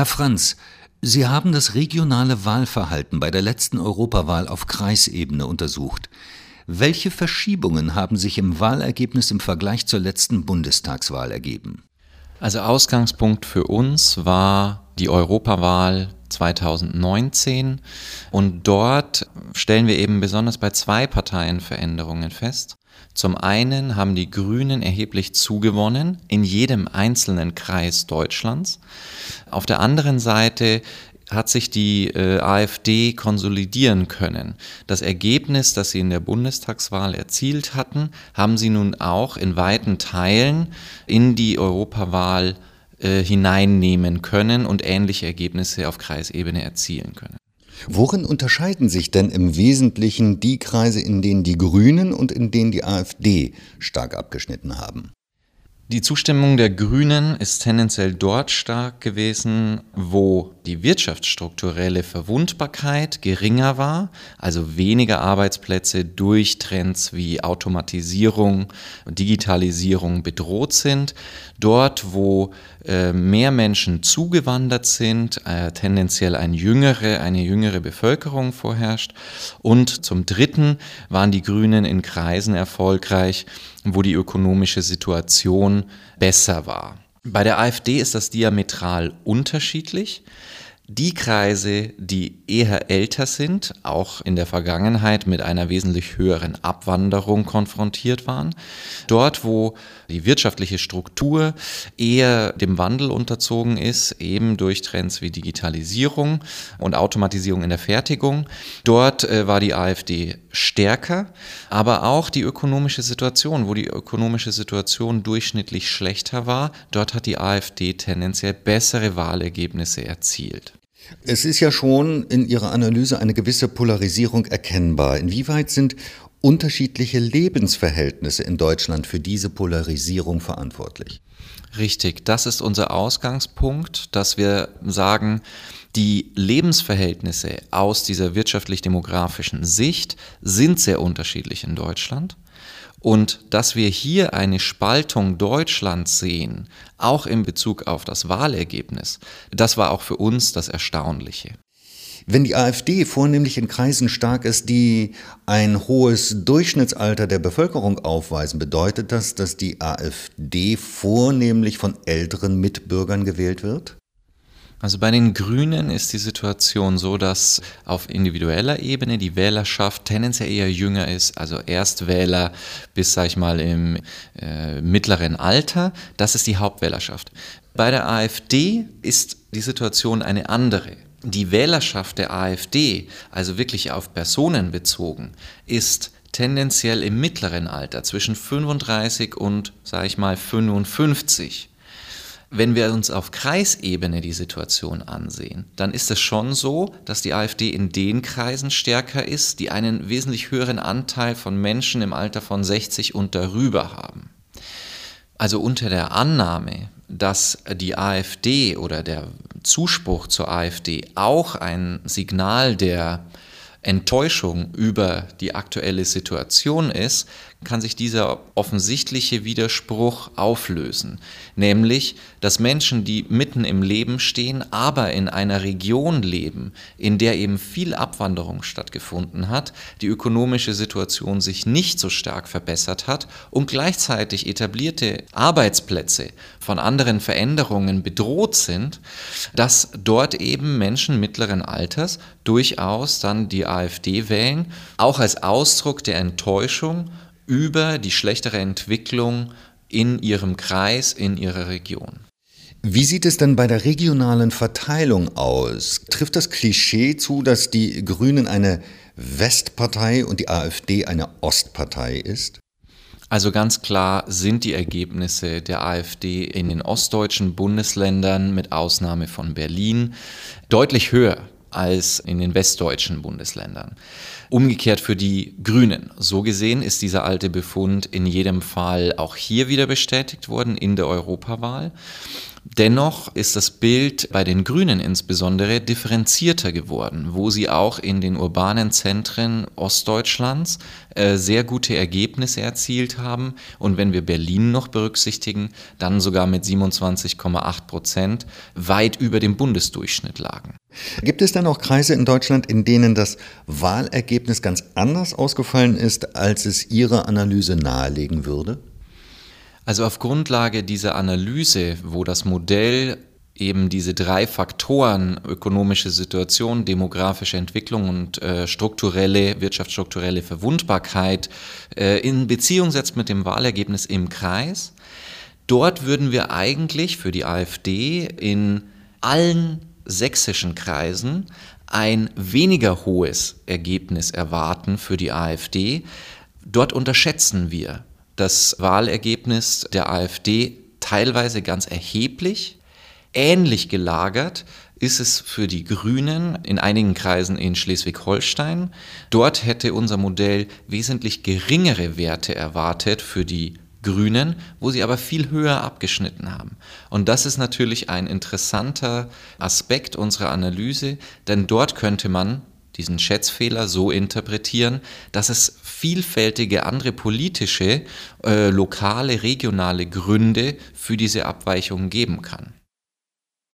Herr Franz, Sie haben das regionale Wahlverhalten bei der letzten Europawahl auf Kreisebene untersucht. Welche Verschiebungen haben sich im Wahlergebnis im Vergleich zur letzten Bundestagswahl ergeben? Also Ausgangspunkt für uns war die Europawahl 2019 und dort stellen wir eben besonders bei zwei Parteien Veränderungen fest. Zum einen haben die Grünen erheblich zugewonnen in jedem einzelnen Kreis Deutschlands. Auf der anderen Seite hat sich die äh, AfD konsolidieren können. Das Ergebnis, das sie in der Bundestagswahl erzielt hatten, haben sie nun auch in weiten Teilen in die Europawahl äh, hineinnehmen können und ähnliche Ergebnisse auf Kreisebene erzielen können. Worin unterscheiden sich denn im Wesentlichen die Kreise, in denen die Grünen und in denen die AfD stark abgeschnitten haben? Die Zustimmung der Grünen ist tendenziell dort stark gewesen, wo die wirtschaftsstrukturelle Verwundbarkeit geringer war, also weniger Arbeitsplätze durch Trends wie Automatisierung und Digitalisierung bedroht sind. Dort, wo äh, mehr Menschen zugewandert sind, äh, tendenziell ein jüngere, eine jüngere Bevölkerung vorherrscht. Und zum Dritten waren die Grünen in Kreisen erfolgreich, wo die ökonomische Situation besser war. Bei der AfD ist das diametral unterschiedlich. Die Kreise, die eher älter sind, auch in der Vergangenheit mit einer wesentlich höheren Abwanderung konfrontiert waren, dort wo die wirtschaftliche Struktur eher dem Wandel unterzogen ist, eben durch Trends wie Digitalisierung und Automatisierung in der Fertigung, dort äh, war die AfD stärker, aber auch die ökonomische Situation, wo die ökonomische Situation durchschnittlich schlechter war, dort hat die AfD tendenziell bessere Wahlergebnisse erzielt. Es ist ja schon in Ihrer Analyse eine gewisse Polarisierung erkennbar. Inwieweit sind unterschiedliche Lebensverhältnisse in Deutschland für diese Polarisierung verantwortlich? Richtig, das ist unser Ausgangspunkt, dass wir sagen, die Lebensverhältnisse aus dieser wirtschaftlich-demografischen Sicht sind sehr unterschiedlich in Deutschland. Und dass wir hier eine Spaltung Deutschlands sehen, auch in Bezug auf das Wahlergebnis, das war auch für uns das Erstaunliche. Wenn die AfD vornehmlich in Kreisen stark ist, die ein hohes Durchschnittsalter der Bevölkerung aufweisen, bedeutet das, dass die AfD vornehmlich von älteren Mitbürgern gewählt wird? Also bei den Grünen ist die Situation so, dass auf individueller Ebene die Wählerschaft tendenziell eher jünger ist, also Erstwähler bis, sag ich mal, im äh, mittleren Alter. Das ist die Hauptwählerschaft. Bei der AfD ist die Situation eine andere. Die Wählerschaft der AfD, also wirklich auf Personen bezogen, ist tendenziell im mittleren Alter zwischen 35 und, sage ich mal, 55. Wenn wir uns auf Kreisebene die Situation ansehen, dann ist es schon so, dass die AfD in den Kreisen stärker ist, die einen wesentlich höheren Anteil von Menschen im Alter von 60 und darüber haben. Also unter der Annahme, dass die AfD oder der Zuspruch zur AfD auch ein Signal der Enttäuschung über die aktuelle Situation ist, kann sich dieser offensichtliche Widerspruch auflösen. Nämlich, dass Menschen, die mitten im Leben stehen, aber in einer Region leben, in der eben viel Abwanderung stattgefunden hat, die ökonomische Situation sich nicht so stark verbessert hat und gleichzeitig etablierte Arbeitsplätze von anderen Veränderungen bedroht sind, dass dort eben Menschen mittleren Alters durchaus dann die AfD wählen, auch als Ausdruck der Enttäuschung über die schlechtere Entwicklung in ihrem Kreis, in ihrer Region. Wie sieht es denn bei der regionalen Verteilung aus? Trifft das Klischee zu, dass die Grünen eine Westpartei und die AfD eine Ostpartei ist? Also ganz klar sind die Ergebnisse der AfD in den ostdeutschen Bundesländern mit Ausnahme von Berlin deutlich höher als in den westdeutschen Bundesländern. Umgekehrt für die Grünen. So gesehen ist dieser alte Befund in jedem Fall auch hier wieder bestätigt worden in der Europawahl. Dennoch ist das Bild bei den Grünen insbesondere differenzierter geworden, wo sie auch in den urbanen Zentren Ostdeutschlands äh, sehr gute Ergebnisse erzielt haben und wenn wir Berlin noch berücksichtigen, dann sogar mit 27,8 Prozent weit über dem Bundesdurchschnitt lagen. Gibt es dann auch Kreise in Deutschland, in denen das Wahlergebnis ganz anders ausgefallen ist, als es Ihre Analyse nahelegen würde? Also auf Grundlage dieser Analyse, wo das Modell eben diese drei Faktoren, ökonomische Situation, demografische Entwicklung und äh, strukturelle, wirtschaftsstrukturelle Verwundbarkeit äh, in Beziehung setzt mit dem Wahlergebnis im Kreis, dort würden wir eigentlich für die AfD in allen sächsischen Kreisen ein weniger hohes Ergebnis erwarten für die AfD. Dort unterschätzen wir das Wahlergebnis der AfD teilweise ganz erheblich. Ähnlich gelagert ist es für die Grünen in einigen Kreisen in Schleswig-Holstein. Dort hätte unser Modell wesentlich geringere Werte erwartet für die Grünen, wo sie aber viel höher abgeschnitten haben. Und das ist natürlich ein interessanter Aspekt unserer Analyse, denn dort könnte man diesen Schätzfehler so interpretieren, dass es vielfältige andere politische, äh, lokale, regionale Gründe für diese Abweichungen geben kann.